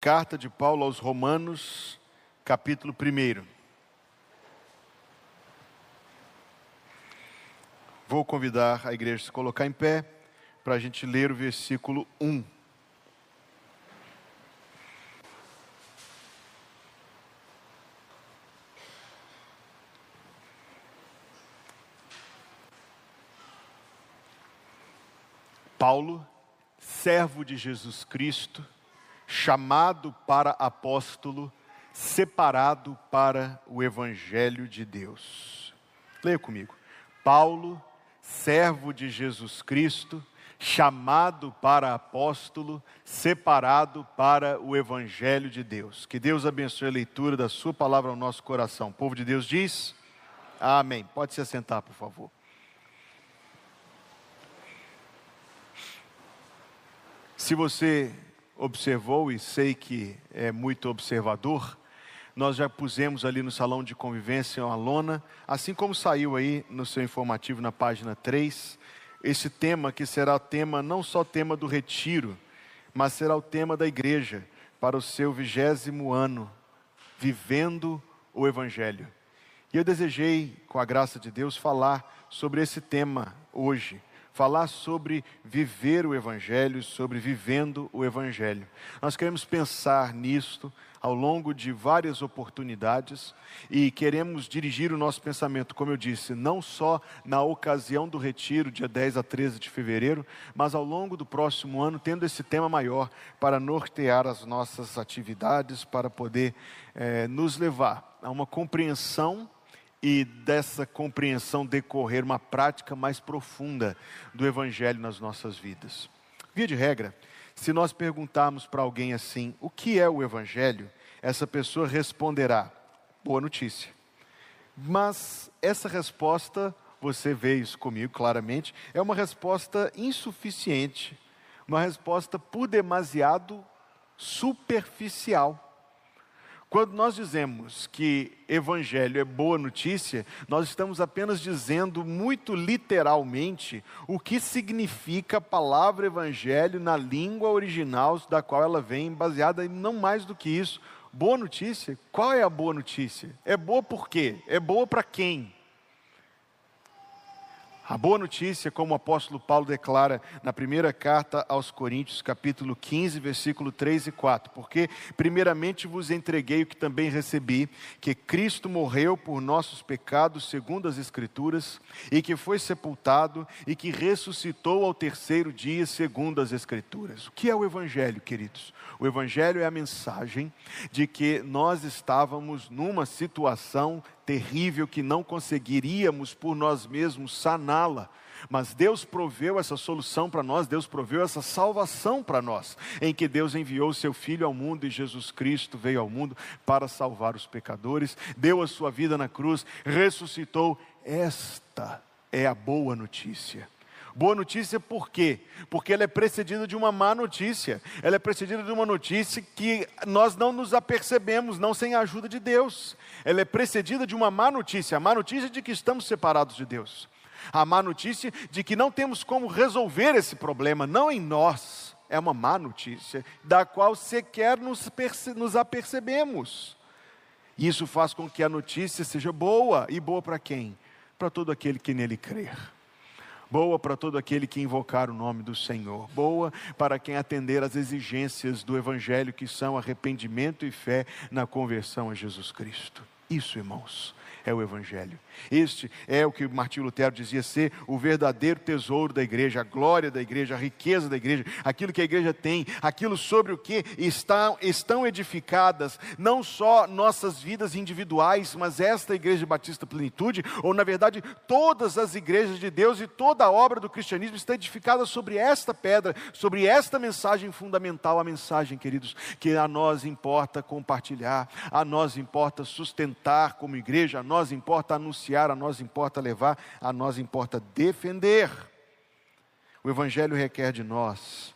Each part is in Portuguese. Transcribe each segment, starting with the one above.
Carta de Paulo aos Romanos, capítulo 1. Vou convidar a igreja a se colocar em pé para a gente ler o versículo 1. Paulo, servo de Jesus Cristo, chamado para apóstolo, separado para o Evangelho de Deus. Leia comigo. Paulo, servo de Jesus Cristo, chamado para apóstolo, separado para o Evangelho de Deus. Que Deus abençoe a leitura da Sua palavra ao nosso coração. O povo de Deus diz: Amém. Pode se assentar, por favor. Se você observou, e sei que é muito observador, nós já pusemos ali no salão de convivência uma lona, assim como saiu aí no seu informativo na página 3, esse tema que será tema, não só tema do retiro, mas será o tema da igreja para o seu vigésimo ano, vivendo o Evangelho. E eu desejei, com a graça de Deus, falar sobre esse tema hoje falar sobre viver o Evangelho, sobre vivendo o Evangelho. Nós queremos pensar nisto ao longo de várias oportunidades e queremos dirigir o nosso pensamento, como eu disse, não só na ocasião do retiro, dia 10 a 13 de fevereiro, mas ao longo do próximo ano, tendo esse tema maior para nortear as nossas atividades, para poder eh, nos levar a uma compreensão e dessa compreensão decorrer uma prática mais profunda do Evangelho nas nossas vidas. Via de regra, se nós perguntarmos para alguém assim, o que é o Evangelho, essa pessoa responderá: boa notícia. Mas essa resposta, você vê isso comigo claramente, é uma resposta insuficiente, uma resposta por demasiado superficial. Quando nós dizemos que evangelho é boa notícia, nós estamos apenas dizendo muito literalmente o que significa a palavra evangelho na língua original da qual ela vem, baseada em não mais do que isso. Boa notícia? Qual é a boa notícia? É boa por quê? É boa para quem? A boa notícia, como o apóstolo Paulo declara na primeira carta aos Coríntios, capítulo 15, versículo 3 e 4, porque primeiramente vos entreguei o que também recebi, que Cristo morreu por nossos pecados, segundo as Escrituras, e que foi sepultado e que ressuscitou ao terceiro dia, segundo as Escrituras. O que é o Evangelho, queridos? O Evangelho é a mensagem de que nós estávamos numa situação terrível que não conseguiríamos por nós mesmos saná-la. Mas Deus proveu essa solução para nós, Deus proveu essa salvação para nós, em que Deus enviou seu Filho ao mundo e Jesus Cristo veio ao mundo para salvar os pecadores, deu a sua vida na cruz, ressuscitou. Esta é a boa notícia. Boa notícia por quê? Porque ela é precedida de uma má notícia. Ela é precedida de uma notícia que nós não nos apercebemos, não sem a ajuda de Deus. Ela é precedida de uma má notícia, a má notícia de que estamos separados de Deus. A má notícia de que não temos como resolver esse problema, não em nós. É uma má notícia, da qual sequer nos, nos apercebemos. Isso faz com que a notícia seja boa. E boa para quem? Para todo aquele que nele crer boa para todo aquele que invocar o nome do Senhor, boa para quem atender às exigências do Evangelho, que são arrependimento e fé na conversão a Jesus Cristo. Isso, irmãos, é o Evangelho. Este é o que Martinho Lutero dizia ser o verdadeiro tesouro da igreja, a glória da igreja, a riqueza da igreja, aquilo que a igreja tem, aquilo sobre o que está, estão edificadas, não só nossas vidas individuais, mas esta igreja Batista Plenitude, ou na verdade todas as igrejas de Deus e toda a obra do cristianismo está edificada sobre esta pedra, sobre esta mensagem fundamental, a mensagem, queridos, que a nós importa compartilhar, a nós importa sustentar como igreja, a nós importa anunciar anunciar, a nós importa levar, a nós importa defender. O Evangelho requer de nós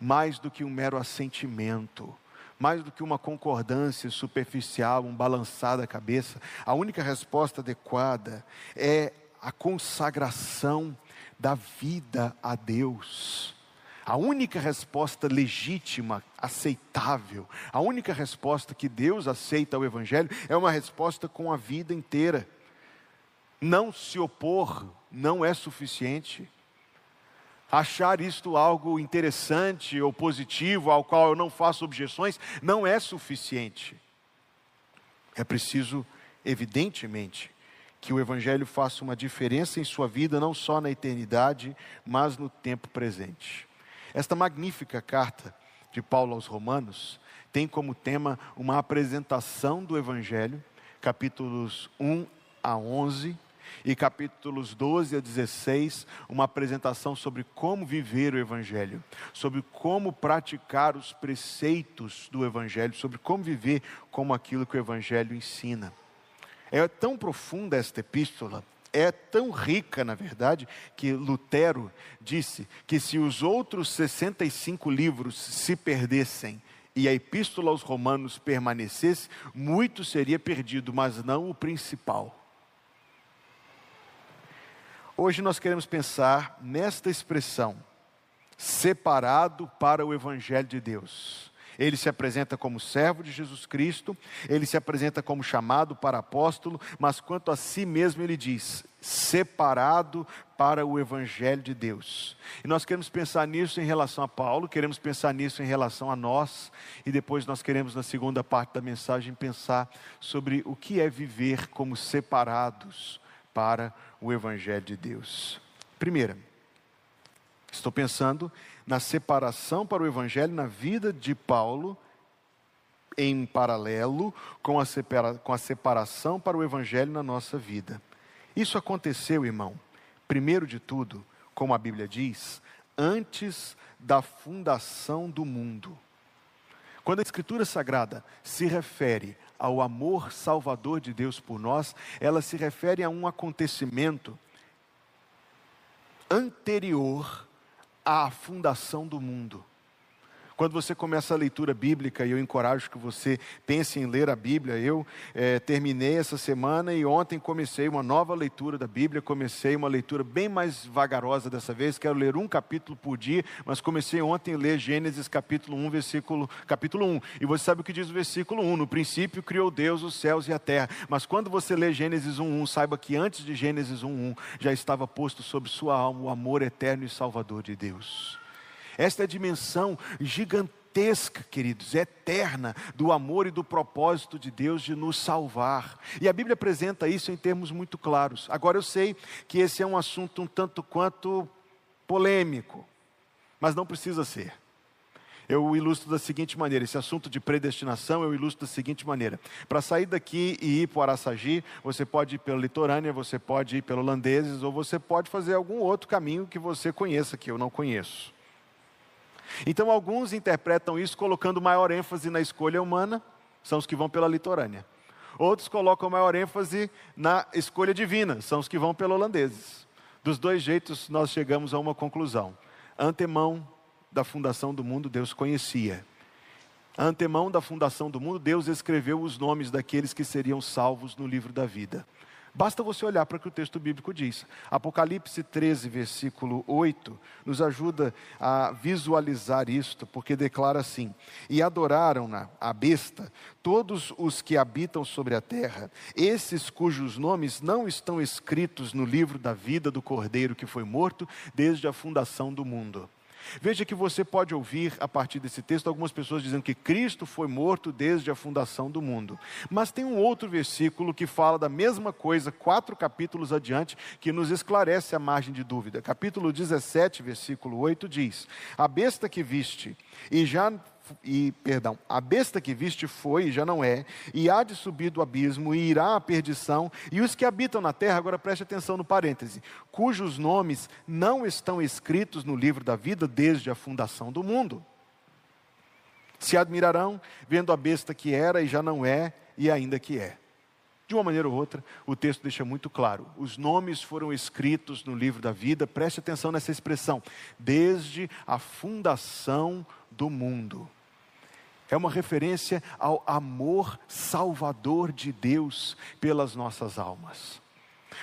mais do que um mero assentimento, mais do que uma concordância superficial, um balançar da cabeça. A única resposta adequada é a consagração da vida a Deus A única resposta legítima, aceitável, a única resposta que Deus aceita ao Evangelho é uma resposta com a vida inteira. Não se opor não é suficiente. Achar isto algo interessante ou positivo, ao qual eu não faço objeções, não é suficiente. É preciso, evidentemente, que o Evangelho faça uma diferença em sua vida, não só na eternidade, mas no tempo presente. Esta magnífica carta de Paulo aos Romanos tem como tema uma apresentação do Evangelho, capítulos 1 a 11, e capítulos 12 a 16, uma apresentação sobre como viver o Evangelho, sobre como praticar os preceitos do Evangelho, sobre como viver como aquilo que o Evangelho ensina. É tão profunda esta epístola, é tão rica, na verdade, que Lutero disse que se os outros 65 livros se perdessem e a epístola aos Romanos permanecesse, muito seria perdido, mas não o principal. Hoje nós queremos pensar nesta expressão, separado para o Evangelho de Deus. Ele se apresenta como servo de Jesus Cristo, ele se apresenta como chamado para apóstolo, mas quanto a si mesmo ele diz: separado para o Evangelho de Deus. E nós queremos pensar nisso em relação a Paulo, queremos pensar nisso em relação a nós, e depois nós queremos, na segunda parte da mensagem, pensar sobre o que é viver como separados para o Evangelho de Deus. Primeira, estou pensando na separação para o Evangelho na vida de Paulo, em paralelo com a, separa, com a separação para o Evangelho na nossa vida. Isso aconteceu, irmão, primeiro de tudo, como a Bíblia diz, antes da fundação do mundo. Quando a Escritura Sagrada se refere ao amor salvador de Deus por nós, ela se refere a um acontecimento anterior à fundação do mundo. Quando você começa a leitura bíblica, e eu encorajo que você pense em ler a Bíblia, eu é, terminei essa semana e ontem comecei uma nova leitura da Bíblia, comecei uma leitura bem mais vagarosa dessa vez, quero ler um capítulo por dia, mas comecei ontem a ler Gênesis capítulo 1, versículo, capítulo 1. E você sabe o que diz o versículo 1, no princípio criou Deus os céus e a terra. Mas quando você lê Gênesis 1, 1, saiba que antes de Gênesis 1, 1, já estava posto sobre sua alma o amor eterno e salvador de Deus. Esta é a dimensão gigantesca, queridos, eterna do amor e do propósito de Deus de nos salvar. E a Bíblia apresenta isso em termos muito claros. Agora eu sei que esse é um assunto um tanto quanto polêmico, mas não precisa ser. Eu ilustro da seguinte maneira: esse assunto de predestinação eu ilustro da seguinte maneira. Para sair daqui e ir para o Araçagi, você pode ir pela litorânea, você pode ir pelo Holandeses, ou você pode fazer algum outro caminho que você conheça, que eu não conheço. Então, alguns interpretam isso colocando maior ênfase na escolha humana, são os que vão pela litorânea. Outros colocam maior ênfase na escolha divina, são os que vão pelo holandeses. Dos dois jeitos, nós chegamos a uma conclusão. Antemão da fundação do mundo, Deus conhecia. Antemão da fundação do mundo, Deus escreveu os nomes daqueles que seriam salvos no livro da vida. Basta você olhar para o que o texto bíblico diz. Apocalipse 13, versículo 8, nos ajuda a visualizar isto, porque declara assim: E adoraram-na, a besta, todos os que habitam sobre a terra, esses cujos nomes não estão escritos no livro da vida do cordeiro que foi morto desde a fundação do mundo. Veja que você pode ouvir a partir desse texto algumas pessoas dizendo que Cristo foi morto desde a fundação do mundo. Mas tem um outro versículo que fala da mesma coisa, quatro capítulos adiante, que nos esclarece a margem de dúvida. Capítulo 17, versículo 8 diz: A besta que viste e já e perdão, a besta que viste foi e já não é, e há de subir do abismo e irá à perdição, e os que habitam na terra, agora preste atenção no parêntese, cujos nomes não estão escritos no livro da vida desde a fundação do mundo. Se admirarão vendo a besta que era e já não é, e ainda que é. De uma maneira ou outra, o texto deixa muito claro: os nomes foram escritos no livro da vida, preste atenção nessa expressão, desde a fundação do mundo é uma referência ao amor salvador de Deus pelas nossas almas.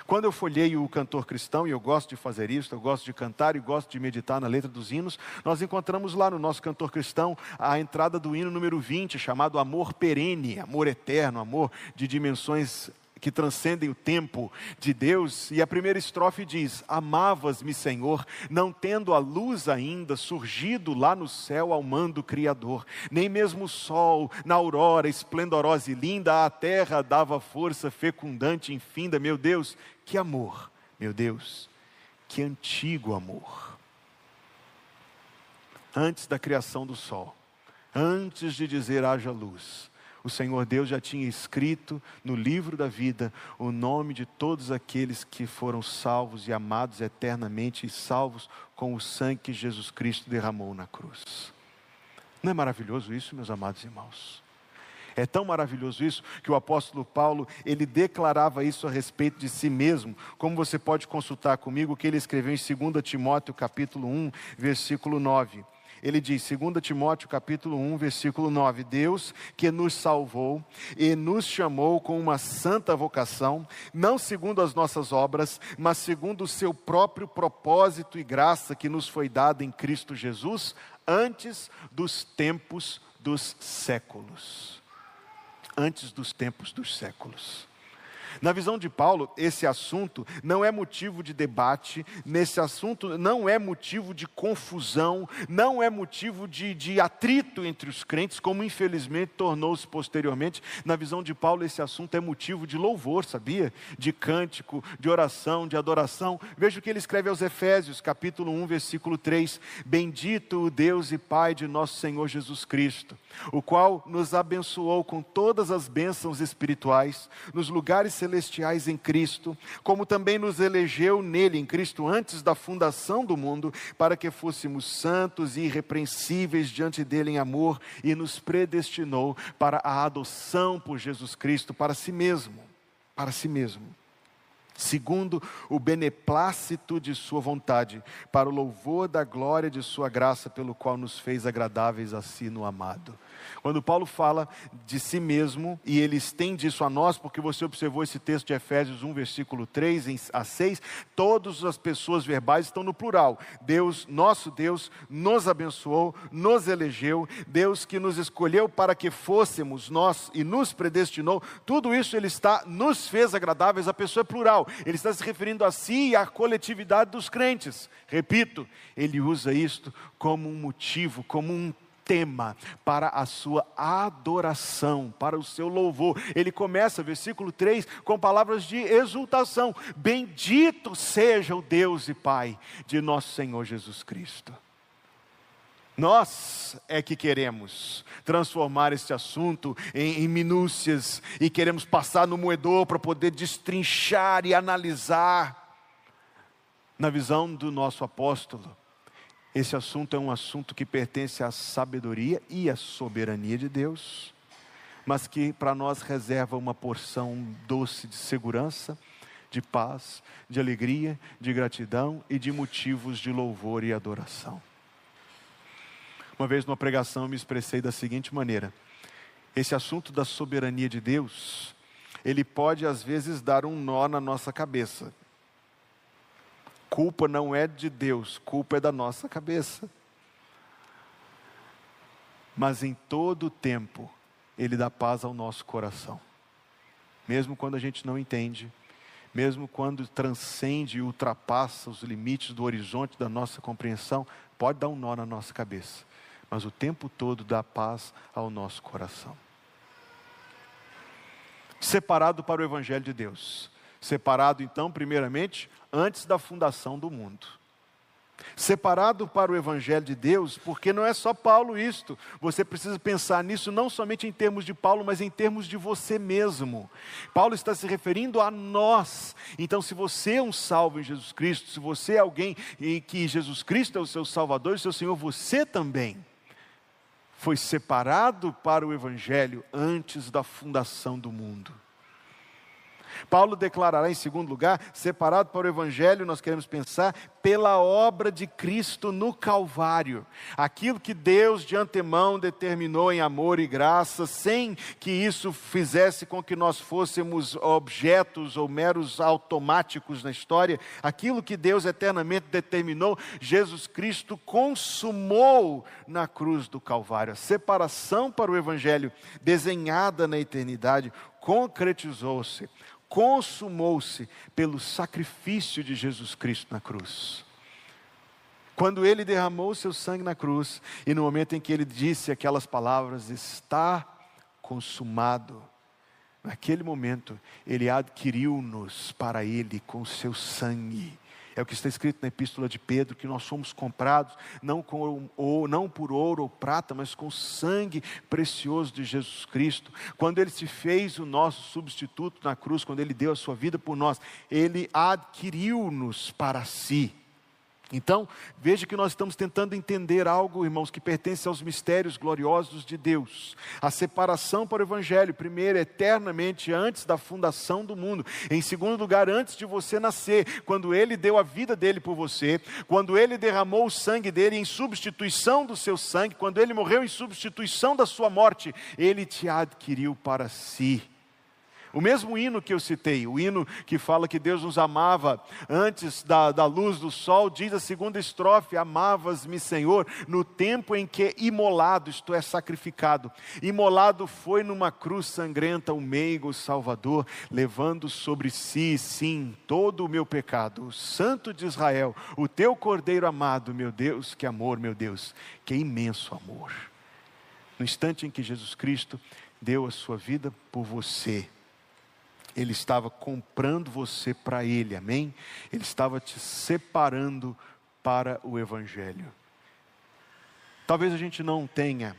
Quando eu folhei o cantor cristão, e eu gosto de fazer isso, eu gosto de cantar e gosto de meditar na letra dos hinos, nós encontramos lá no nosso cantor cristão a entrada do hino número 20, chamado Amor Perene, Amor Eterno, Amor de dimensões que transcendem o tempo de Deus, e a primeira estrofe diz: Amavas-me, Senhor, não tendo a luz ainda surgido lá no céu ao mando Criador, nem mesmo o sol, na aurora esplendorosa e linda, a terra dava força fecundante infinda. Meu Deus, que amor, meu Deus, que antigo amor. Antes da criação do sol, antes de dizer haja luz, o Senhor Deus já tinha escrito no livro da vida o nome de todos aqueles que foram salvos e amados eternamente e salvos com o sangue que Jesus Cristo derramou na cruz. Não é maravilhoso isso, meus amados irmãos? É tão maravilhoso isso que o apóstolo Paulo, ele declarava isso a respeito de si mesmo, como você pode consultar comigo que ele escreveu em 2 Timóteo capítulo 1, versículo 9 ele diz, 2 Timóteo capítulo 1, versículo 9: Deus que nos salvou e nos chamou com uma santa vocação, não segundo as nossas obras, mas segundo o seu próprio propósito e graça que nos foi dada em Cristo Jesus, antes dos tempos dos séculos. Antes dos tempos dos séculos. Na visão de Paulo, esse assunto não é motivo de debate, nesse assunto não é motivo de confusão, não é motivo de, de atrito entre os crentes, como infelizmente tornou-se posteriormente. Na visão de Paulo, esse assunto é motivo de louvor, sabia? De cântico, de oração, de adoração. Veja o que ele escreve aos Efésios, capítulo 1, versículo 3: Bendito o Deus e Pai de nosso Senhor Jesus Cristo, o qual nos abençoou com todas as bênçãos espirituais nos lugares celestiais celestiais em Cristo, como também nos elegeu nele, em Cristo, antes da fundação do mundo, para que fôssemos santos e irrepreensíveis diante dele em amor, e nos predestinou para a adoção por Jesus Cristo para si mesmo, para si mesmo segundo o beneplácito de Sua vontade, para o louvor da glória de Sua graça, pelo qual nos fez agradáveis a si no amado. Quando Paulo fala de si mesmo, e ele estende isso a nós, porque você observou esse texto de Efésios 1, versículo 3 a 6, todas as pessoas verbais estão no plural. Deus, nosso Deus, nos abençoou, nos elegeu, Deus que nos escolheu para que fôssemos nós e nos predestinou, tudo isso ele está, nos fez agradáveis, a pessoa é plural, ele está se referindo a si e à coletividade dos crentes. Repito, ele usa isto como um motivo, como um tema para a sua adoração, para o seu louvor. Ele começa, versículo 3, com palavras de exultação: Bendito seja o Deus e Pai de nosso Senhor Jesus Cristo. Nós é que queremos transformar este assunto em, em minúcias e queremos passar no moedor para poder destrinchar e analisar. Na visão do nosso apóstolo, esse assunto é um assunto que pertence à sabedoria e à soberania de Deus, mas que para nós reserva uma porção doce de segurança, de paz, de alegria, de gratidão e de motivos de louvor e adoração. Uma vez numa pregação eu me expressei da seguinte maneira: esse assunto da soberania de Deus, ele pode às vezes dar um nó na nossa cabeça culpa não é de Deus, culpa é da nossa cabeça. Mas em todo o tempo, Ele dá paz ao nosso coração. Mesmo quando a gente não entende, mesmo quando transcende e ultrapassa os limites do horizonte da nossa compreensão, pode dar um nó na nossa cabeça, mas o tempo todo dá paz ao nosso coração. Separado para o Evangelho de Deus. Separado, então, primeiramente, antes da fundação do mundo. Separado para o Evangelho de Deus, porque não é só Paulo isto, você precisa pensar nisso não somente em termos de Paulo, mas em termos de você mesmo. Paulo está se referindo a nós. Então, se você é um salvo em Jesus Cristo, se você é alguém em que Jesus Cristo é o seu Salvador e seu Senhor, você também foi separado para o Evangelho antes da fundação do mundo. Paulo declarará, em segundo lugar, separado para o Evangelho, nós queremos pensar pela obra de Cristo no Calvário. Aquilo que Deus de antemão determinou em amor e graça, sem que isso fizesse com que nós fôssemos objetos ou meros automáticos na história, aquilo que Deus eternamente determinou, Jesus Cristo consumou na cruz do Calvário. A separação para o Evangelho, desenhada na eternidade, concretizou-se consumou-se pelo sacrifício de Jesus Cristo na cruz. Quando ele derramou seu sangue na cruz, e no momento em que ele disse aquelas palavras, está consumado, naquele momento ele adquiriu-nos para ele com seu sangue. É o que está escrito na epístola de Pedro, que nós somos comprados não, com, ou, não por ouro ou prata, mas com o sangue precioso de Jesus Cristo. Quando Ele se fez o nosso substituto na cruz, quando Ele deu a sua vida por nós, Ele adquiriu-nos para si. Então, veja que nós estamos tentando entender algo, irmãos, que pertence aos mistérios gloriosos de Deus. A separação para o Evangelho, primeiro, eternamente, antes da fundação do mundo. Em segundo lugar, antes de você nascer, quando Ele deu a vida dele por você, quando Ele derramou o sangue dele em substituição do seu sangue, quando Ele morreu em substituição da sua morte, Ele te adquiriu para si. O mesmo hino que eu citei, o hino que fala que Deus nos amava antes da, da luz do sol, diz a segunda estrofe: Amavas-me, Senhor, no tempo em que imolado, isto é, sacrificado. Imolado foi numa cruz sangrenta o meigo Salvador, levando sobre si, sim, todo o meu pecado. O Santo de Israel, o teu Cordeiro amado, meu Deus, que amor, meu Deus, que imenso amor. No instante em que Jesus Cristo deu a sua vida por você, ele estava comprando você para Ele, amém? Ele estava te separando para o Evangelho. Talvez a gente não tenha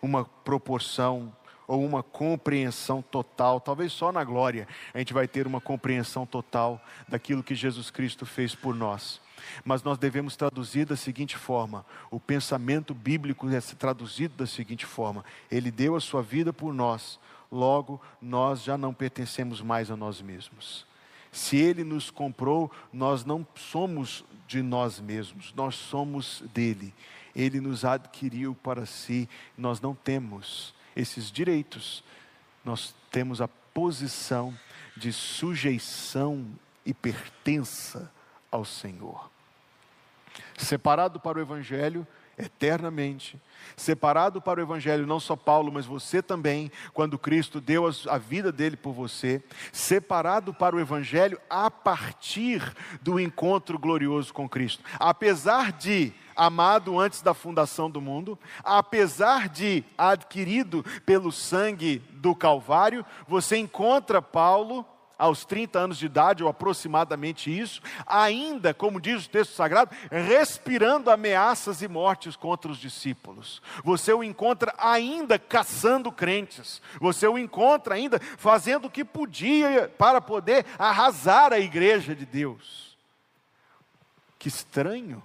uma proporção ou uma compreensão total, talvez só na glória a gente vai ter uma compreensão total daquilo que Jesus Cristo fez por nós. Mas nós devemos traduzir da seguinte forma: o pensamento bíblico é traduzido da seguinte forma: Ele deu a sua vida por nós, logo nós já não pertencemos mais a nós mesmos. Se Ele nos comprou, nós não somos de nós mesmos, nós somos dele. Ele nos adquiriu para si, nós não temos esses direitos, nós temos a posição de sujeição e pertença ao Senhor. Separado para o Evangelho, eternamente. Separado para o Evangelho, não só Paulo, mas você também, quando Cristo deu a vida dele por você. Separado para o Evangelho a partir do encontro glorioso com Cristo. Apesar de amado antes da fundação do mundo, apesar de adquirido pelo sangue do Calvário, você encontra Paulo aos 30 anos de idade, ou aproximadamente isso, ainda, como diz o texto sagrado, respirando ameaças e mortes contra os discípulos. Você o encontra ainda caçando crentes. Você o encontra ainda fazendo o que podia para poder arrasar a igreja de Deus. Que estranho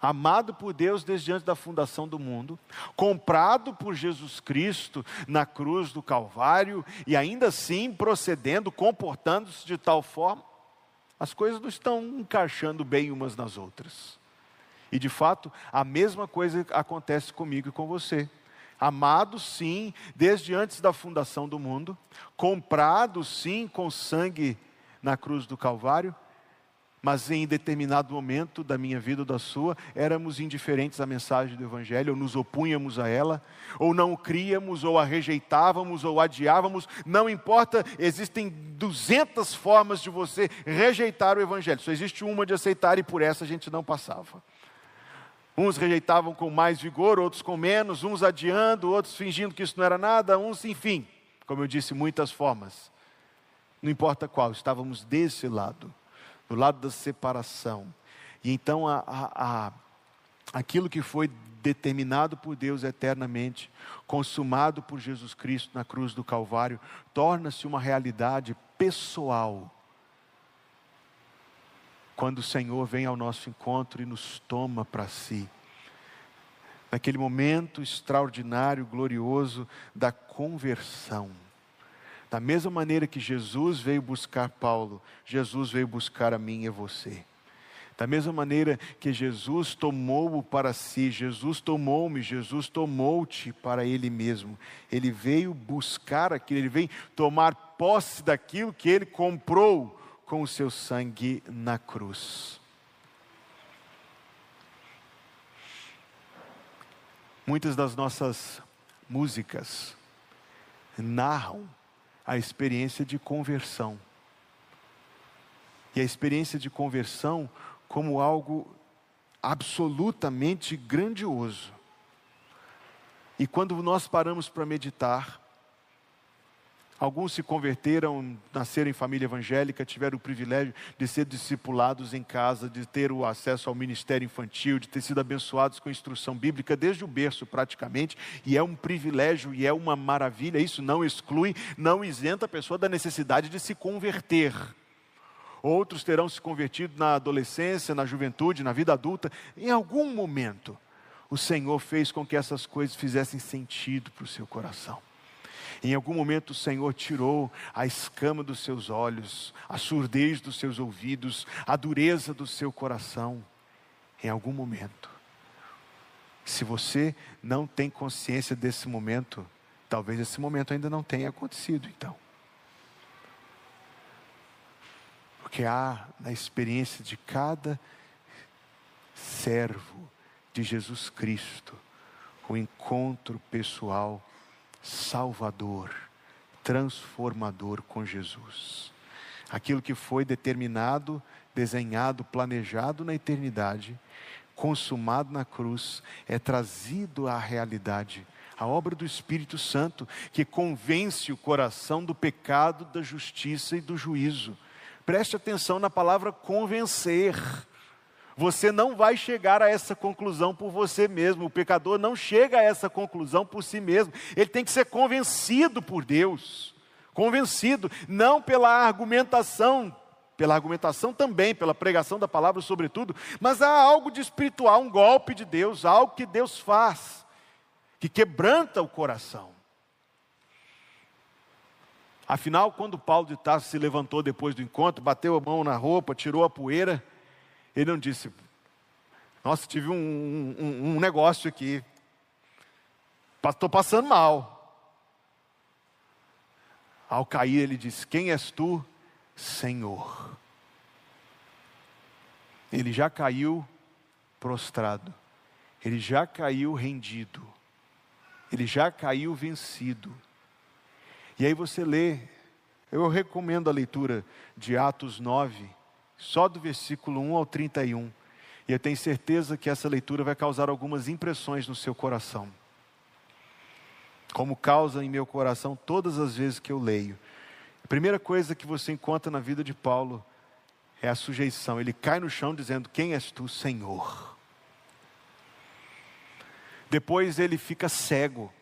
amado por Deus desde antes da fundação do mundo, comprado por Jesus Cristo na cruz do Calvário e ainda assim procedendo, comportando-se de tal forma, as coisas não estão encaixando bem umas nas outras. E de fato, a mesma coisa acontece comigo e com você. Amado, sim, desde antes da fundação do mundo, comprado, sim, com sangue na cruz do Calvário, mas em determinado momento da minha vida ou da sua, éramos indiferentes à mensagem do Evangelho, ou nos opunhamos a ela, ou não críamos, ou a rejeitávamos, ou adiávamos, não importa, existem duzentas formas de você rejeitar o Evangelho, só existe uma de aceitar e por essa a gente não passava. Uns rejeitavam com mais vigor, outros com menos, uns adiando, outros fingindo que isso não era nada, uns, enfim, como eu disse, muitas formas. Não importa qual, estávamos desse lado do lado da separação. E então a, a, a, aquilo que foi determinado por Deus eternamente, consumado por Jesus Cristo na cruz do Calvário, torna-se uma realidade pessoal. Quando o Senhor vem ao nosso encontro e nos toma para si. Naquele momento extraordinário, glorioso da conversão Da mesma maneira que Jesus veio buscar Paulo, Jesus veio buscar a mim e você. Da mesma maneira que Jesus tomou-o para si, Jesus tomou-me, Jesus tomou-te para Ele mesmo. Ele veio buscar aquilo, ele veio tomar posse daquilo que ele comprou com o seu sangue na cruz. Muitas das nossas músicas narram a experiência de conversão. E a experiência de conversão como algo absolutamente grandioso. E quando nós paramos para meditar, Alguns se converteram, nasceram em família evangélica, tiveram o privilégio de ser discipulados em casa, de ter o acesso ao ministério infantil, de ter sido abençoados com instrução bíblica desde o berço praticamente, e é um privilégio e é uma maravilha. Isso não exclui, não isenta a pessoa da necessidade de se converter. Outros terão se convertido na adolescência, na juventude, na vida adulta, em algum momento. O Senhor fez com que essas coisas fizessem sentido para o seu coração. Em algum momento o Senhor tirou a escama dos seus olhos, a surdez dos seus ouvidos, a dureza do seu coração. Em algum momento. Se você não tem consciência desse momento, talvez esse momento ainda não tenha acontecido, então. Porque há na experiência de cada servo de Jesus Cristo o encontro pessoal salvador, transformador com Jesus. Aquilo que foi determinado, desenhado, planejado na eternidade, consumado na cruz, é trazido à realidade. A obra do Espírito Santo que convence o coração do pecado, da justiça e do juízo. Preste atenção na palavra convencer. Você não vai chegar a essa conclusão por você mesmo. O pecador não chega a essa conclusão por si mesmo. Ele tem que ser convencido por Deus. Convencido, não pela argumentação, pela argumentação também, pela pregação da palavra, sobretudo, mas há algo de espiritual, um golpe de Deus, algo que Deus faz, que quebranta o coração. Afinal, quando Paulo de Tarso se levantou depois do encontro, bateu a mão na roupa, tirou a poeira, ele não disse, nossa, tive um, um, um negócio aqui, estou passando mal. Ao cair, ele disse: Quem és tu, Senhor? Ele já caiu prostrado, ele já caiu rendido, ele já caiu vencido. E aí você lê, eu recomendo a leitura de Atos 9, só do versículo 1 ao 31. E eu tenho certeza que essa leitura vai causar algumas impressões no seu coração. Como causa em meu coração todas as vezes que eu leio. A primeira coisa que você encontra na vida de Paulo é a sujeição. Ele cai no chão dizendo: Quem és tu, Senhor? Depois ele fica cego.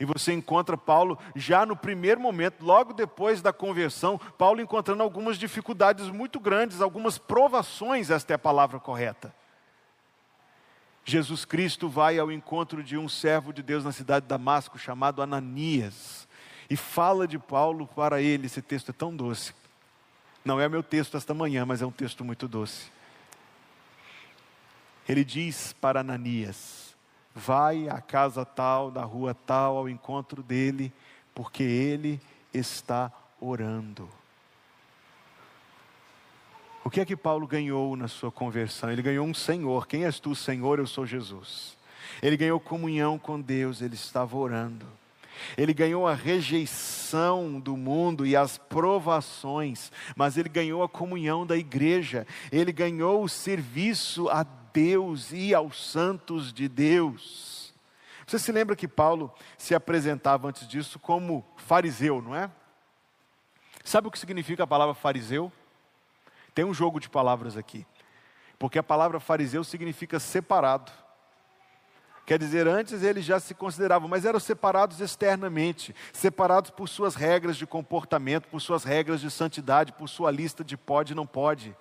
E você encontra Paulo já no primeiro momento, logo depois da conversão, Paulo encontrando algumas dificuldades muito grandes, algumas provações, esta é a palavra correta. Jesus Cristo vai ao encontro de um servo de Deus na cidade de Damasco, chamado Ananias, e fala de Paulo para ele. Esse texto é tão doce. Não é meu texto esta manhã, mas é um texto muito doce. Ele diz para Ananias: vai à casa tal, da rua tal, ao encontro dele, porque ele está orando. O que é que Paulo ganhou na sua conversão? Ele ganhou um Senhor. Quem és tu, Senhor? Eu sou Jesus. Ele ganhou comunhão com Deus, ele estava orando. Ele ganhou a rejeição do mundo e as provações, mas ele ganhou a comunhão da igreja, ele ganhou o serviço a Deus e aos santos de Deus. Você se lembra que Paulo se apresentava antes disso como fariseu, não é? Sabe o que significa a palavra fariseu? Tem um jogo de palavras aqui. Porque a palavra fariseu significa separado. Quer dizer, antes eles já se consideravam, mas eram separados externamente, separados por suas regras de comportamento, por suas regras de santidade, por sua lista de pode e não pode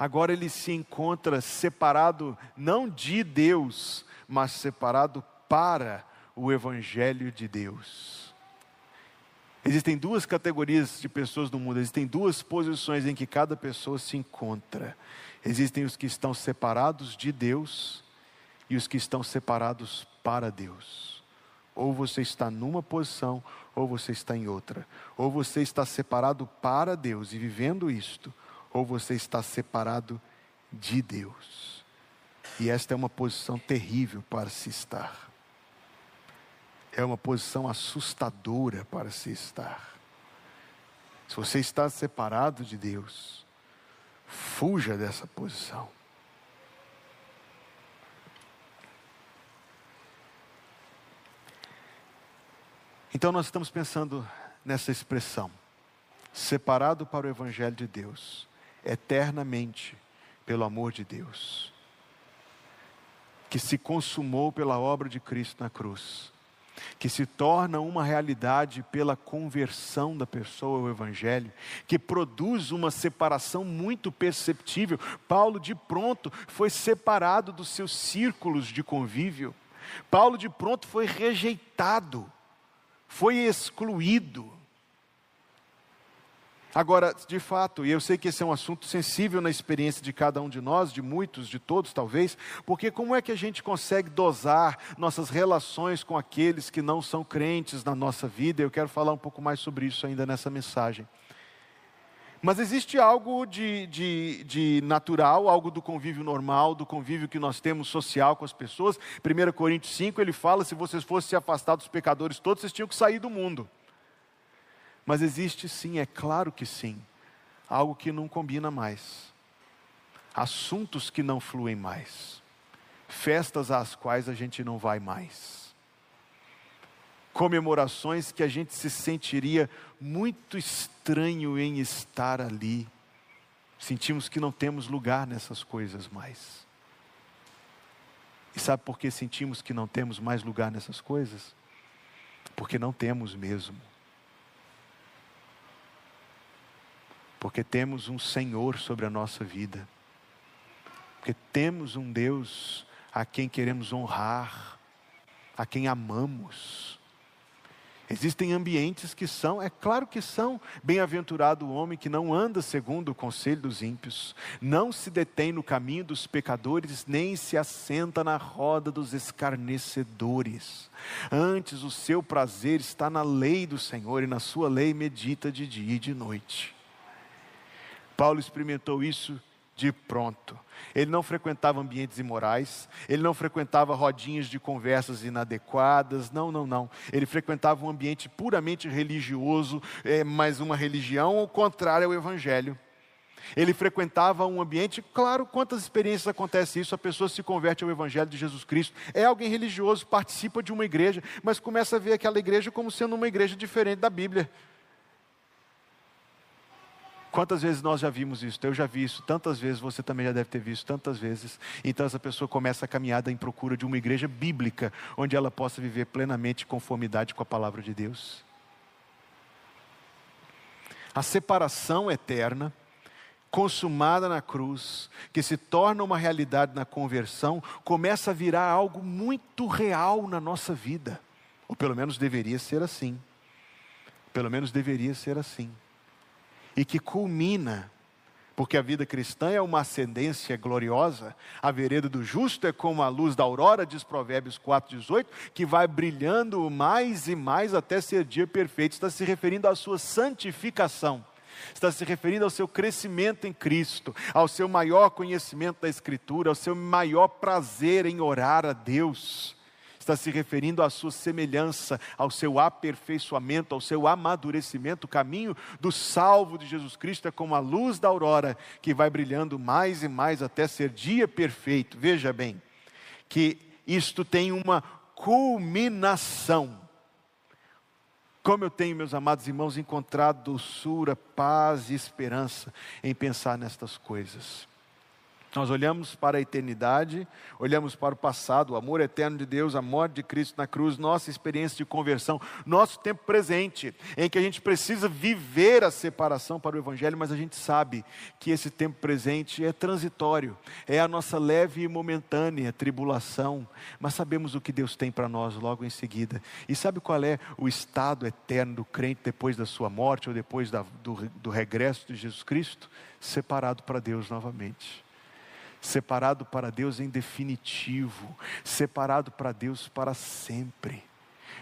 agora ele se encontra separado não de Deus, mas separado para o Evangelho de Deus. Existem duas categorias de pessoas no mundo, existem duas posições em que cada pessoa se encontra. Existem os que estão separados de Deus e os que estão separados para Deus. Ou você está numa posição, ou você está em outra. Ou você está separado para Deus e vivendo isto, ou você está separado de Deus. E esta é uma posição terrível para se estar. É uma posição assustadora para se estar. Se você está separado de Deus, fuja dessa posição. Então nós estamos pensando nessa expressão, separado para o Evangelho de Deus, eternamente pelo amor de Deus, que se consumou pela obra de Cristo na cruz, que se torna uma realidade pela conversão da pessoa ao Evangelho, que produz uma separação muito perceptível. Paulo, de pronto, foi separado dos seus círculos de convívio. Paulo, de pronto, foi rejeitado foi excluído. Agora, de fato, e eu sei que esse é um assunto sensível na experiência de cada um de nós, de muitos, de todos talvez, porque como é que a gente consegue dosar nossas relações com aqueles que não são crentes na nossa vida? Eu quero falar um pouco mais sobre isso ainda nessa mensagem. Mas existe algo de, de, de, natural, algo do convívio normal, do convívio que nós temos social com as pessoas. 1 Coríntios 5 ele fala: se vocês fossem se afastar dos pecadores todos, vocês tinham que sair do mundo. Mas existe sim, é claro que sim, algo que não combina mais, assuntos que não fluem mais, festas às quais a gente não vai mais comemorações que a gente se sentiria muito estranho em estar ali. Sentimos que não temos lugar nessas coisas mais. E sabe por que sentimos que não temos mais lugar nessas coisas? Porque não temos mesmo. Porque temos um Senhor sobre a nossa vida. Porque temos um Deus a quem queremos honrar, a quem amamos Existem ambientes que são, é claro que são, bem-aventurado o homem que não anda segundo o conselho dos ímpios, não se detém no caminho dos pecadores, nem se assenta na roda dos escarnecedores. Antes, o seu prazer está na lei do Senhor e na sua lei medita de dia e de noite. Paulo experimentou isso de pronto. Ele não frequentava ambientes imorais, ele não frequentava rodinhas de conversas inadequadas, não, não, não. Ele frequentava um ambiente puramente religioso, é, mas uma religião contrária ao Evangelho. Ele frequentava um ambiente, claro, quantas experiências acontece isso, a pessoa se converte ao Evangelho de Jesus Cristo, é alguém religioso, participa de uma igreja, mas começa a ver aquela igreja como sendo uma igreja diferente da Bíblia. Quantas vezes nós já vimos isso? Eu já vi isso tantas vezes, você também já deve ter visto tantas vezes. Então essa pessoa começa a caminhada em procura de uma igreja bíblica, onde ela possa viver plenamente conformidade com a palavra de Deus. A separação eterna, consumada na cruz, que se torna uma realidade na conversão, começa a virar algo muito real na nossa vida. Ou pelo menos deveria ser assim. Pelo menos deveria ser assim e que culmina, porque a vida cristã é uma ascendência gloriosa, a vereda do justo é como a luz da aurora, diz Provérbios 4,18, que vai brilhando mais e mais até ser dia perfeito, está se referindo à sua santificação está se referindo ao seu crescimento em Cristo, ao seu maior conhecimento da Escritura, ao seu maior prazer em orar a Deus está se referindo à sua semelhança, ao seu aperfeiçoamento, ao seu amadurecimento. O caminho do salvo de Jesus Cristo é como a luz da aurora que vai brilhando mais e mais até ser dia perfeito. Veja bem, que isto tem uma culminação. Como eu tenho, meus amados irmãos, encontrado doçura, paz e esperança em pensar nestas coisas. Nós olhamos para a eternidade, olhamos para o passado, o amor eterno de Deus, a morte de Cristo na cruz, nossa experiência de conversão, nosso tempo presente, em que a gente precisa viver a separação para o Evangelho, mas a gente sabe que esse tempo presente é transitório, é a nossa leve e momentânea tribulação, mas sabemos o que Deus tem para nós logo em seguida. E sabe qual é o estado eterno do crente depois da sua morte ou depois da, do, do regresso de Jesus Cristo? Separado para Deus novamente separado para Deus em definitivo, separado para Deus para sempre.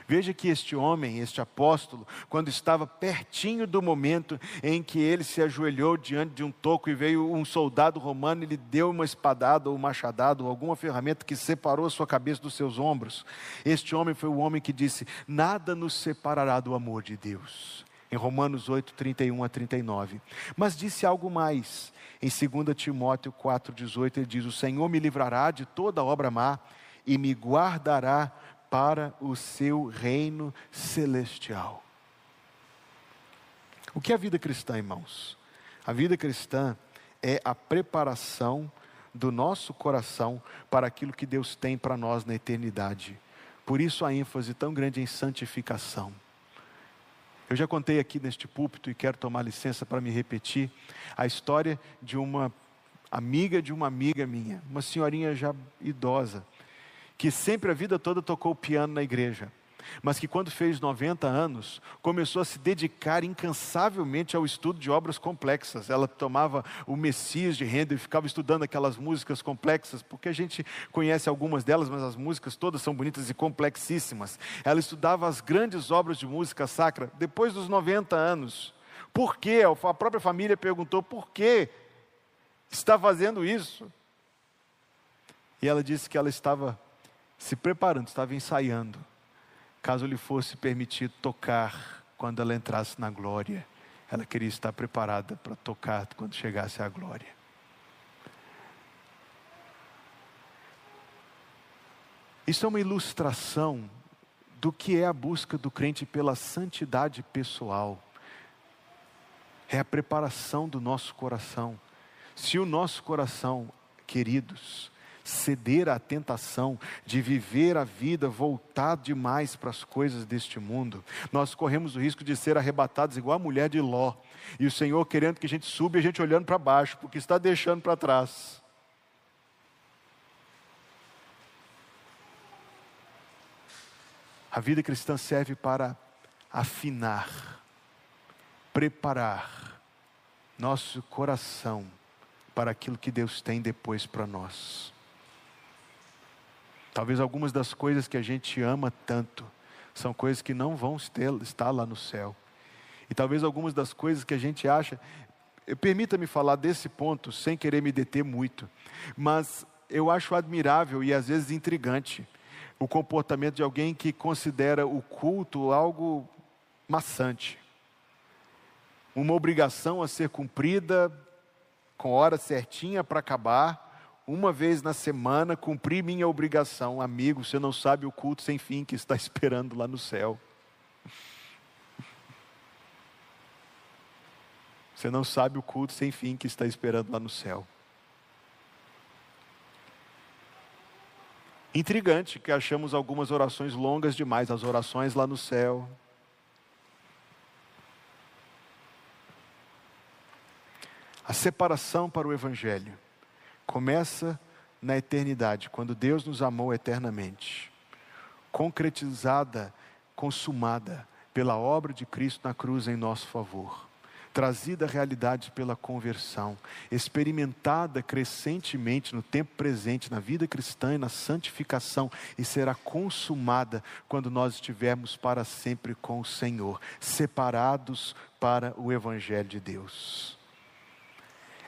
Veja que este homem, este apóstolo, quando estava pertinho do momento em que ele se ajoelhou diante de um toco e veio um soldado romano e lhe deu uma espadada ou machadada ou alguma ferramenta que separou a sua cabeça dos seus ombros, este homem foi o homem que disse: Nada nos separará do amor de Deus. Em Romanos 8, 31 a 39. Mas disse algo mais. Em 2 Timóteo 4,18 ele diz: O Senhor me livrará de toda obra má e me guardará para o seu reino celestial. O que é a vida cristã, irmãos? A vida cristã é a preparação do nosso coração para aquilo que Deus tem para nós na eternidade. Por isso a ênfase tão grande em santificação. Eu já contei aqui neste púlpito e quero tomar licença para me repetir a história de uma amiga de uma amiga minha, uma senhorinha já idosa, que sempre a vida toda tocou piano na igreja mas que quando fez 90 anos, começou a se dedicar incansavelmente ao estudo de obras complexas. Ela tomava o Messias de Handel e ficava estudando aquelas músicas complexas, porque a gente conhece algumas delas, mas as músicas todas são bonitas e complexíssimas. Ela estudava as grandes obras de música sacra depois dos 90 anos. Por quê? A própria família perguntou por que está fazendo isso. E ela disse que ela estava se preparando, estava ensaiando caso lhe fosse permitido tocar quando ela entrasse na glória. Ela queria estar preparada para tocar quando chegasse à glória. Isso é uma ilustração do que é a busca do crente pela santidade pessoal. É a preparação do nosso coração. Se o nosso coração, queridos, ceder à tentação de viver a vida voltado demais para as coisas deste mundo, nós corremos o risco de ser arrebatados igual a mulher de Ló, e o Senhor querendo que a gente suba e a gente olhando para baixo, porque está deixando para trás. A vida cristã serve para afinar, preparar nosso coração para aquilo que Deus tem depois para nós. Talvez algumas das coisas que a gente ama tanto são coisas que não vão estar lá no céu. E talvez algumas das coisas que a gente acha. Permita-me falar desse ponto sem querer me deter muito, mas eu acho admirável e às vezes intrigante o comportamento de alguém que considera o culto algo maçante, uma obrigação a ser cumprida com hora certinha para acabar uma vez na semana, cumprir minha obrigação. Amigo, você não sabe o culto sem fim que está esperando lá no céu. Você não sabe o culto sem fim que está esperando lá no céu. Intrigante que achamos algumas orações longas demais, as orações lá no céu. A separação para o Evangelho começa na eternidade, quando Deus nos amou eternamente, concretizada, consumada pela obra de Cristo na cruz em nosso favor, trazida à realidade pela conversão, experimentada crescentemente no tempo presente, na vida cristã e na santificação, e será consumada quando nós estivermos para sempre com o Senhor, separados para o Evangelho de Deus.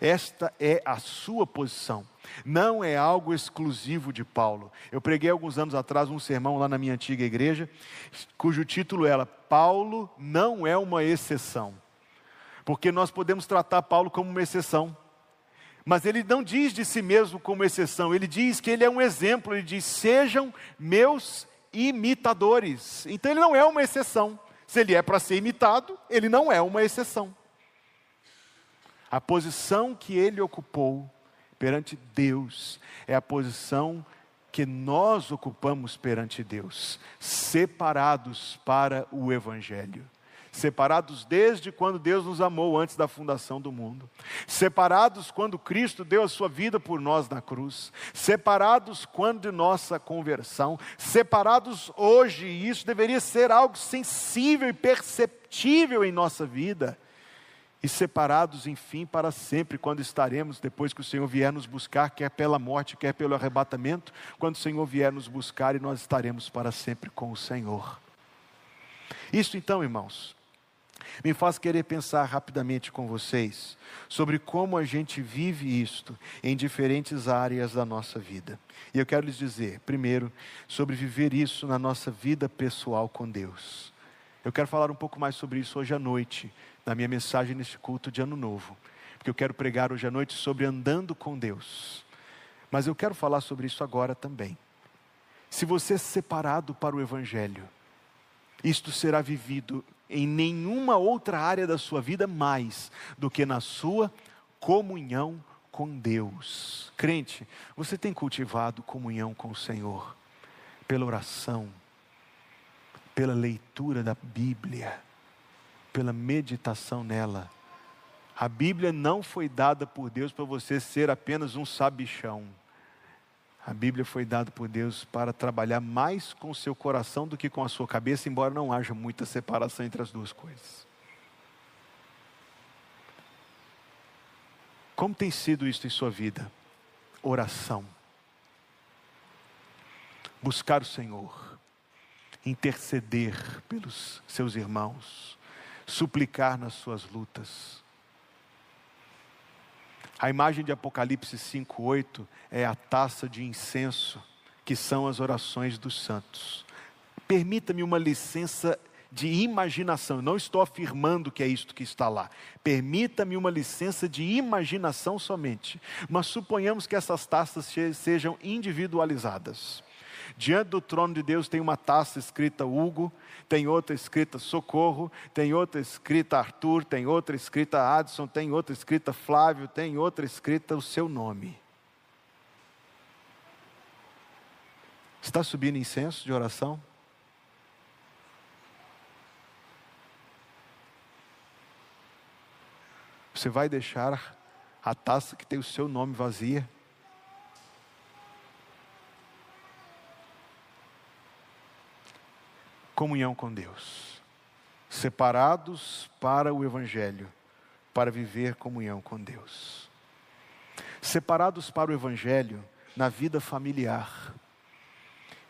Esta é a sua posição. Não é algo exclusivo de Paulo. Eu preguei alguns anos atrás um sermão lá na minha antiga igreja, cujo título era Paulo não é uma exceção. Porque nós podemos tratar Paulo como uma exceção. Mas ele não diz de si mesmo como exceção, ele diz que ele é um exemplo, ele diz: sejam meus imitadores. Então ele não é uma exceção. Se ele é para ser imitado, ele não é uma exceção. A posição que ele ocupou perante Deus, é a posição que nós ocupamos perante Deus, separados para o Evangelho. Separados desde quando Deus nos amou antes da fundação do mundo, separados quando Cristo deu a sua vida por nós na cruz, separados quando de nossa conversão, separados hoje, e isso deveria ser algo sensível e perceptível em nossa vida. E separados, enfim, para sempre, quando estaremos, depois que o Senhor vier nos buscar, quer pela morte, quer pelo arrebatamento, quando o Senhor vier nos buscar e nós estaremos para sempre com o Senhor. Isso então, irmãos, me faz querer pensar rapidamente com vocês sobre como a gente vive isto em diferentes áreas da nossa vida. E eu quero lhes dizer, primeiro, sobre viver isso na nossa vida pessoal com Deus. Eu quero falar um pouco mais sobre isso hoje à noite, na minha mensagem neste culto de Ano Novo, porque eu quero pregar hoje à noite sobre andando com Deus. Mas eu quero falar sobre isso agora também. Se você é separado para o Evangelho, isto será vivido em nenhuma outra área da sua vida mais do que na sua comunhão com Deus. Crente, você tem cultivado comunhão com o Senhor pela oração, pela leitura da Bíblia, pela meditação nela. A Bíblia não foi dada por Deus para você ser apenas um sabichão. A Bíblia foi dada por Deus para trabalhar mais com o seu coração do que com a sua cabeça, embora não haja muita separação entre as duas coisas. Como tem sido isso em sua vida? Oração. Buscar o Senhor, interceder pelos seus irmãos, suplicar nas suas lutas a imagem de Apocalipse 5:8 é a taça de incenso, que são as orações dos santos. Permita-me uma licença de imaginação. Não estou afirmando que é isto que está lá. Permita-me uma licença de imaginação somente. Mas suponhamos que essas taças sejam individualizadas. Diante do trono de Deus tem uma taça escrita Hugo, tem outra escrita Socorro, tem outra escrita Arthur, tem outra escrita Adson, tem outra escrita Flávio, tem outra escrita o seu nome. Está subindo incenso de oração? Você vai deixar a taça que tem o seu nome vazia? Comunhão com Deus, separados para o Evangelho, para viver comunhão com Deus. Separados para o Evangelho na vida familiar.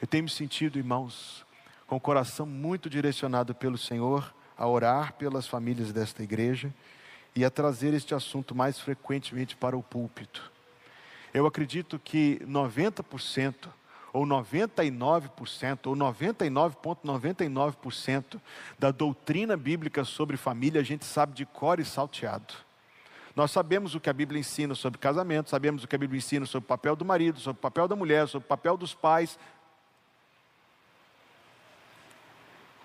Eu tenho me sentido, irmãos, com o coração muito direcionado pelo Senhor a orar pelas famílias desta igreja e a trazer este assunto mais frequentemente para o púlpito. Eu acredito que 90% ou 99%, ou 99,99% da doutrina bíblica sobre família a gente sabe de cor e salteado. Nós sabemos o que a Bíblia ensina sobre casamento, sabemos o que a Bíblia ensina sobre o papel do marido, sobre o papel da mulher, sobre o papel dos pais,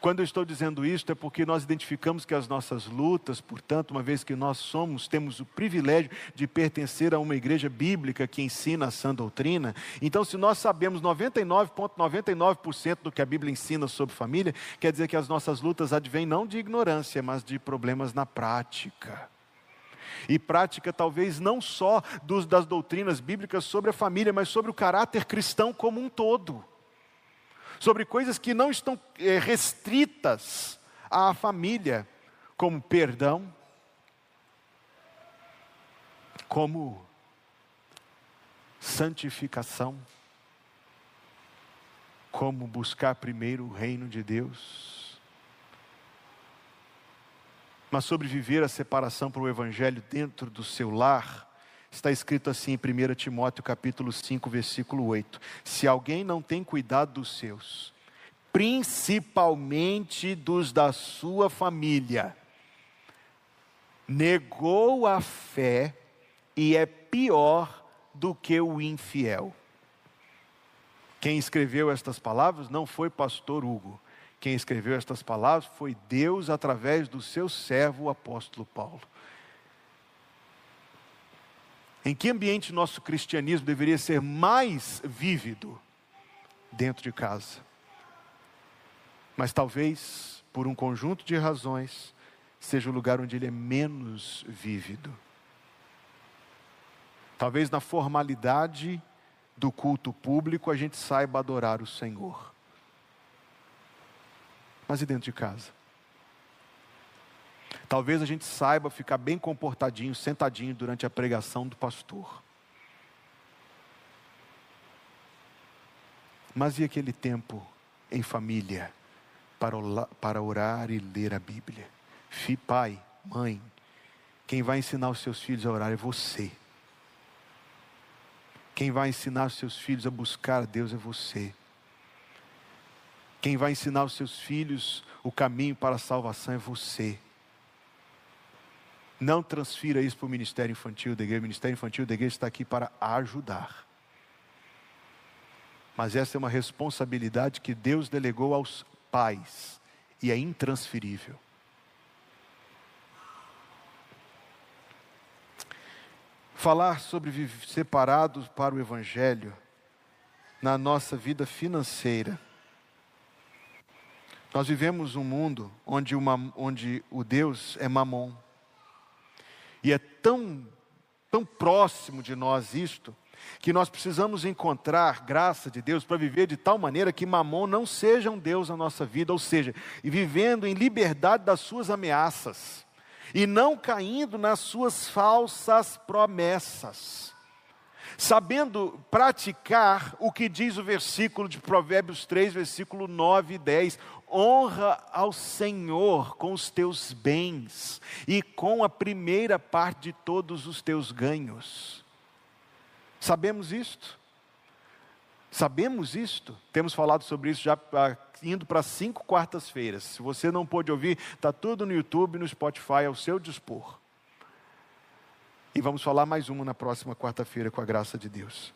Quando eu estou dizendo isto é porque nós identificamos que as nossas lutas, portanto, uma vez que nós somos, temos o privilégio de pertencer a uma igreja bíblica que ensina a sã doutrina. Então, se nós sabemos 99,99% ,99 do que a Bíblia ensina sobre família, quer dizer que as nossas lutas advêm não de ignorância, mas de problemas na prática e prática talvez não só dos, das doutrinas bíblicas sobre a família, mas sobre o caráter cristão como um todo sobre coisas que não estão é, restritas à família, como perdão, como santificação, como buscar primeiro o reino de Deus. Mas sobre viver a separação para o Evangelho dentro do seu lar, Está escrito assim em 1 Timóteo capítulo 5, versículo 8: Se alguém não tem cuidado dos seus, principalmente dos da sua família, negou a fé e é pior do que o infiel. Quem escreveu estas palavras não foi pastor Hugo. Quem escreveu estas palavras foi Deus através do seu servo, o apóstolo Paulo. Em que ambiente nosso cristianismo deveria ser mais vívido? Dentro de casa. Mas talvez, por um conjunto de razões, seja o lugar onde ele é menos vívido. Talvez na formalidade do culto público a gente saiba adorar o Senhor. Mas e dentro de casa? Talvez a gente saiba ficar bem comportadinho, sentadinho durante a pregação do pastor. Mas e aquele tempo em família para orar e ler a Bíblia? Fi, pai, mãe, quem vai ensinar os seus filhos a orar é você. Quem vai ensinar os seus filhos a buscar a Deus é você. Quem vai ensinar os seus filhos o caminho para a salvação é você. Não transfira isso para o Ministério Infantil da Igreja. O Ministério Infantil da Igreja está aqui para ajudar. Mas essa é uma responsabilidade que Deus delegou aos pais e é intransferível. Falar sobre separados para o Evangelho na nossa vida financeira. Nós vivemos um mundo onde, uma, onde o Deus é mamon. E é tão, tão próximo de nós isto, que nós precisamos encontrar graça de Deus para viver de tal maneira que mamon não seja um Deus na nossa vida, ou seja, e vivendo em liberdade das suas ameaças, e não caindo nas suas falsas promessas. Sabendo praticar o que diz o versículo de Provérbios 3, versículo 9 e 10: honra ao Senhor com os teus bens e com a primeira parte de todos os teus ganhos. Sabemos isto? Sabemos isto? Temos falado sobre isso já indo para cinco quartas-feiras. Se você não pôde ouvir, está tudo no YouTube, no Spotify, ao seu dispor. E vamos falar mais uma na próxima quarta-feira, com a graça de Deus.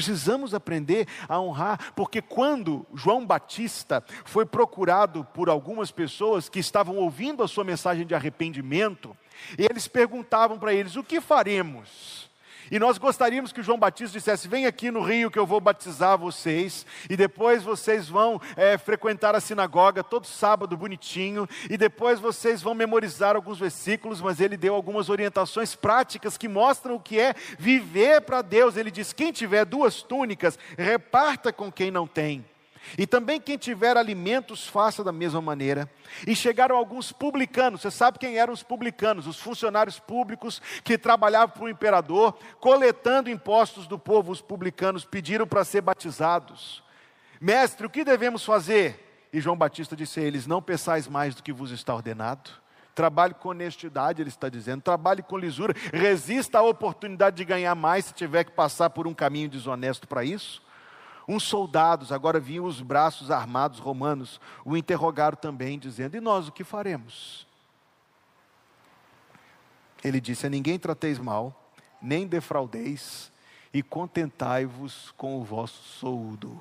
Precisamos aprender a honrar, porque quando João Batista foi procurado por algumas pessoas que estavam ouvindo a sua mensagem de arrependimento, eles perguntavam para eles: o que faremos? E nós gostaríamos que João Batista dissesse: Vem aqui no Rio que eu vou batizar vocês, e depois vocês vão é, frequentar a sinagoga todo sábado bonitinho, e depois vocês vão memorizar alguns versículos, mas ele deu algumas orientações práticas que mostram o que é viver para Deus. Ele diz: Quem tiver duas túnicas, reparta com quem não tem. E também quem tiver alimentos, faça da mesma maneira. E chegaram alguns publicanos, você sabe quem eram os publicanos? Os funcionários públicos que trabalhavam para o imperador, coletando impostos do povo. Os publicanos pediram para ser batizados. Mestre, o que devemos fazer? E João Batista disse a eles: Não pensais mais do que vos está ordenado. Trabalhe com honestidade, ele está dizendo. Trabalhe com lisura. Resista à oportunidade de ganhar mais se tiver que passar por um caminho desonesto para isso. Uns soldados, agora vinham os braços armados romanos, o interrogaram também, dizendo: E nós o que faremos? Ele disse: A ninguém trateis mal, nem defraudeis, e contentai-vos com o vosso soldo.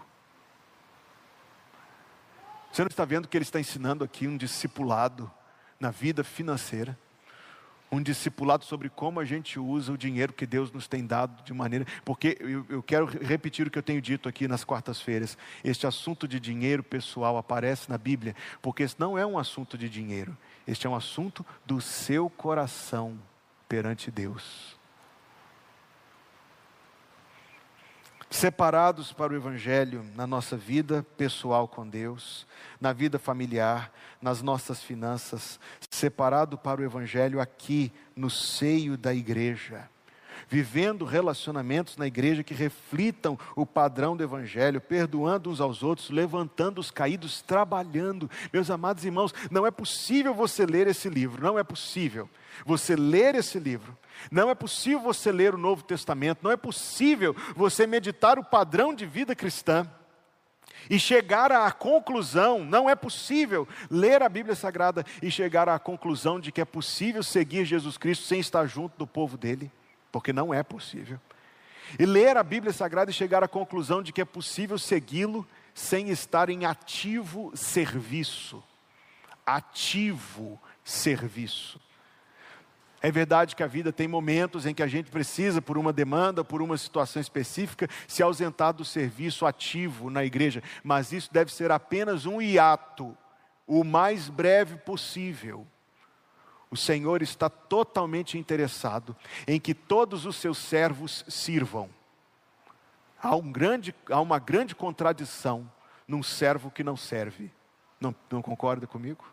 Você não está vendo que ele está ensinando aqui um discipulado na vida financeira? Um discipulado sobre como a gente usa o dinheiro que Deus nos tem dado de maneira. Porque eu, eu quero repetir o que eu tenho dito aqui nas quartas-feiras. Este assunto de dinheiro pessoal aparece na Bíblia, porque esse não é um assunto de dinheiro, este é um assunto do seu coração perante Deus. Separados para o Evangelho na nossa vida pessoal com Deus, na vida familiar, nas nossas finanças, separado para o Evangelho aqui no seio da igreja, vivendo relacionamentos na igreja que reflitam o padrão do Evangelho, perdoando uns aos outros, levantando os caídos, trabalhando. Meus amados irmãos, não é possível você ler esse livro, não é possível você ler esse livro não é possível você ler o Novo Testamento, não é possível você meditar o padrão de vida cristã e chegar à conclusão, não é possível ler a Bíblia Sagrada e chegar à conclusão de que é possível seguir Jesus Cristo sem estar junto do povo dele, porque não é possível. E ler a Bíblia Sagrada e chegar à conclusão de que é possível segui-lo sem estar em ativo serviço. Ativo serviço. É verdade que a vida tem momentos em que a gente precisa, por uma demanda, por uma situação específica, se ausentar do serviço ativo na igreja, mas isso deve ser apenas um hiato, o mais breve possível. O Senhor está totalmente interessado em que todos os seus servos sirvam. Há, um grande, há uma grande contradição num servo que não serve. Não, não concorda comigo?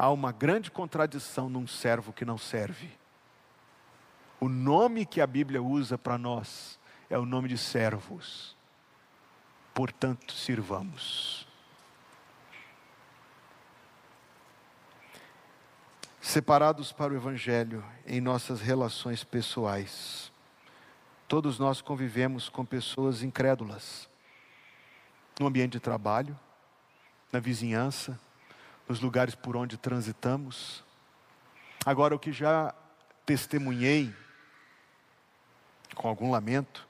há uma grande contradição num servo que não serve. O nome que a Bíblia usa para nós é o nome de servos. Portanto, sirvamos. Separados para o Evangelho em nossas relações pessoais, todos nós convivemos com pessoas incrédulas, no ambiente de trabalho, na vizinhança, nos lugares por onde transitamos. Agora, o que já testemunhei, com algum lamento,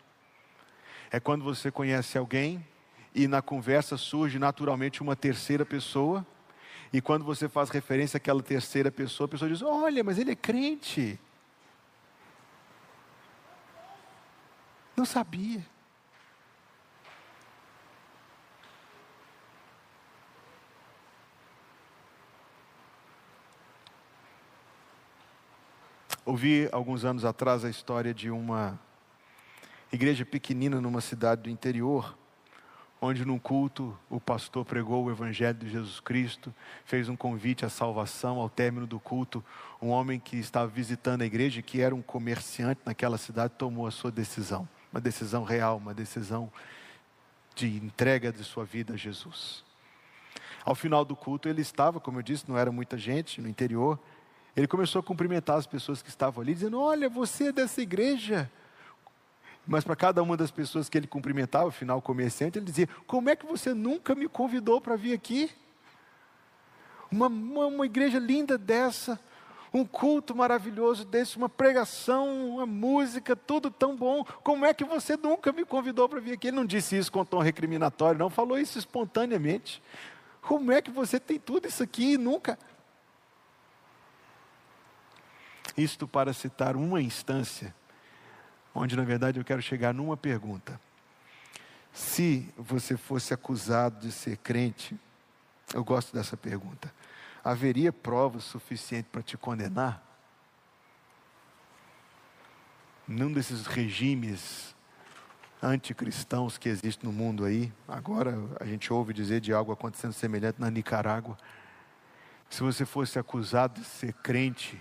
é quando você conhece alguém e na conversa surge naturalmente uma terceira pessoa, e quando você faz referência àquela terceira pessoa, a pessoa diz: Olha, mas ele é crente. Não sabia. Ouvi alguns anos atrás a história de uma igreja pequenina numa cidade do interior, onde num culto o pastor pregou o evangelho de Jesus Cristo, fez um convite à salvação. Ao término do culto, um homem que estava visitando a igreja, que era um comerciante naquela cidade, tomou a sua decisão, uma decisão real, uma decisão de entrega de sua vida a Jesus. Ao final do culto, ele estava, como eu disse, não era muita gente no interior, ele começou a cumprimentar as pessoas que estavam ali, dizendo: Olha, você é dessa igreja. Mas para cada uma das pessoas que ele cumprimentava, afinal comerciante, ele dizia: Como é que você nunca me convidou para vir aqui? Uma, uma, uma, igreja linda dessa, um culto maravilhoso desse, uma pregação, uma música, tudo tão bom. Como é que você nunca me convidou para vir aqui? Ele não disse isso com tom recriminatório, não, falou isso espontaneamente. Como é que você tem tudo isso aqui e nunca? Isto para citar uma instância, onde na verdade eu quero chegar numa pergunta. Se você fosse acusado de ser crente, eu gosto dessa pergunta, haveria prova suficiente para te condenar? Num desses regimes anticristãos que existem no mundo aí, agora a gente ouve dizer de algo acontecendo semelhante na Nicarágua. Se você fosse acusado de ser crente,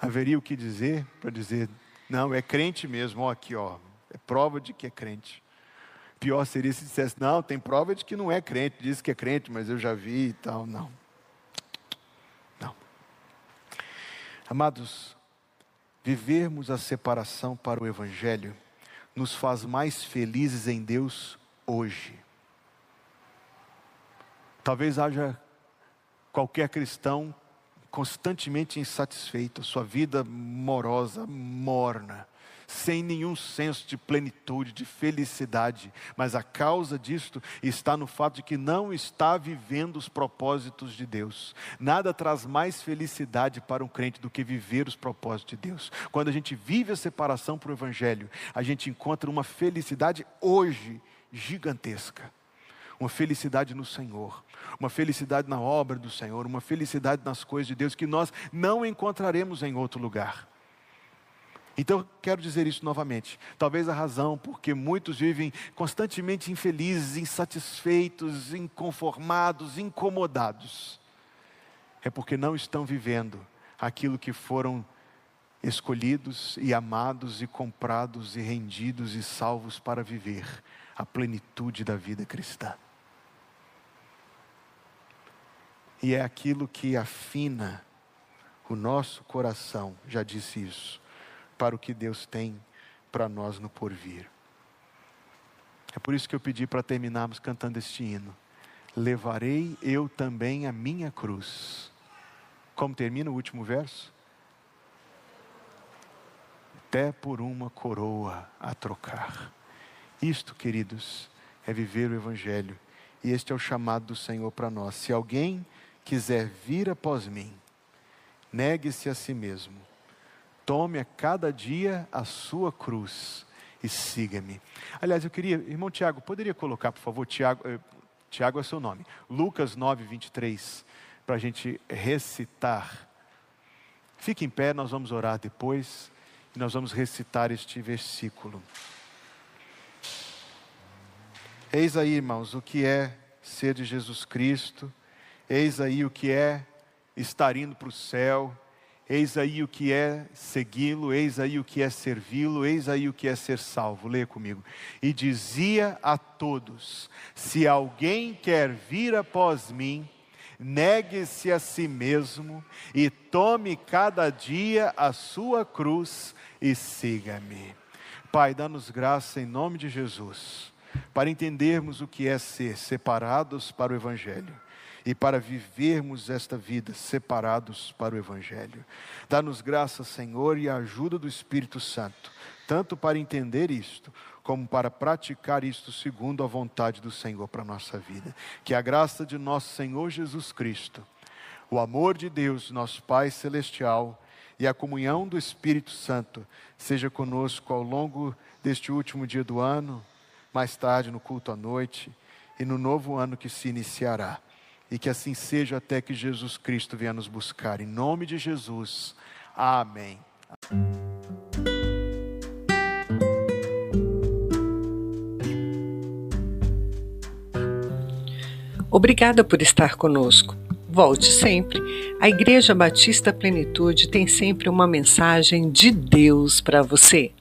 haveria o que dizer para dizer, não, é crente mesmo, ó, aqui, ó, é prova de que é crente. Pior seria se dissesse, não, tem prova de que não é crente, diz que é crente, mas eu já vi e tal. Não. Não. Amados, vivermos a separação para o Evangelho nos faz mais felizes em Deus hoje. Talvez haja qualquer cristão constantemente insatisfeito, sua vida morosa, morna, sem nenhum senso de plenitude, de felicidade, mas a causa disto está no fato de que não está vivendo os propósitos de Deus. Nada traz mais felicidade para um crente do que viver os propósitos de Deus. Quando a gente vive a separação para o Evangelho, a gente encontra uma felicidade hoje gigantesca uma felicidade no Senhor, uma felicidade na obra do Senhor, uma felicidade nas coisas de Deus que nós não encontraremos em outro lugar. Então, quero dizer isso novamente. Talvez a razão porque muitos vivem constantemente infelizes, insatisfeitos, inconformados, incomodados, é porque não estão vivendo aquilo que foram escolhidos e amados e comprados e rendidos e salvos para viver a plenitude da vida cristã. E é aquilo que afina o nosso coração, já disse isso, para o que Deus tem para nós no porvir. É por isso que eu pedi para terminarmos cantando este hino. Levarei eu também a minha cruz. Como termina o último verso? Até por uma coroa a trocar. Isto, queridos, é viver o Evangelho. E este é o chamado do Senhor para nós. Se alguém quiser vir após mim, negue-se a si mesmo. Tome a cada dia a sua cruz e siga-me. Aliás, eu queria, irmão Tiago, poderia colocar, por favor, Tiago, eh, Tiago é seu nome, Lucas 9, 23, para a gente recitar. Fique em pé, nós vamos orar depois e nós vamos recitar este versículo. Eis aí, irmãos, o que é ser de Jesus Cristo, eis aí o que é estar indo para o céu, eis aí o que é segui-lo, eis aí o que é servi-lo, eis aí o que é ser salvo. Leia comigo. E dizia a todos: Se alguém quer vir após mim, negue-se a si mesmo e tome cada dia a sua cruz e siga-me. Pai, dá-nos graça em nome de Jesus, para entendermos o que é ser separados para o Evangelho e para vivermos esta vida separados para o Evangelho. Dá-nos graça, Senhor, e a ajuda do Espírito Santo, tanto para entender isto, como para praticar isto segundo a vontade do Senhor para a nossa vida. Que a graça de nosso Senhor Jesus Cristo, o amor de Deus, nosso Pai Celestial, e a comunhão do Espírito Santo seja conosco ao longo deste último dia do ano, mais tarde no culto à noite e no novo ano que se iniciará. E que assim seja até que Jesus Cristo venha nos buscar. Em nome de Jesus. Amém. Obrigada por estar conosco. Volte sempre. A Igreja Batista Plenitude tem sempre uma mensagem de Deus para você.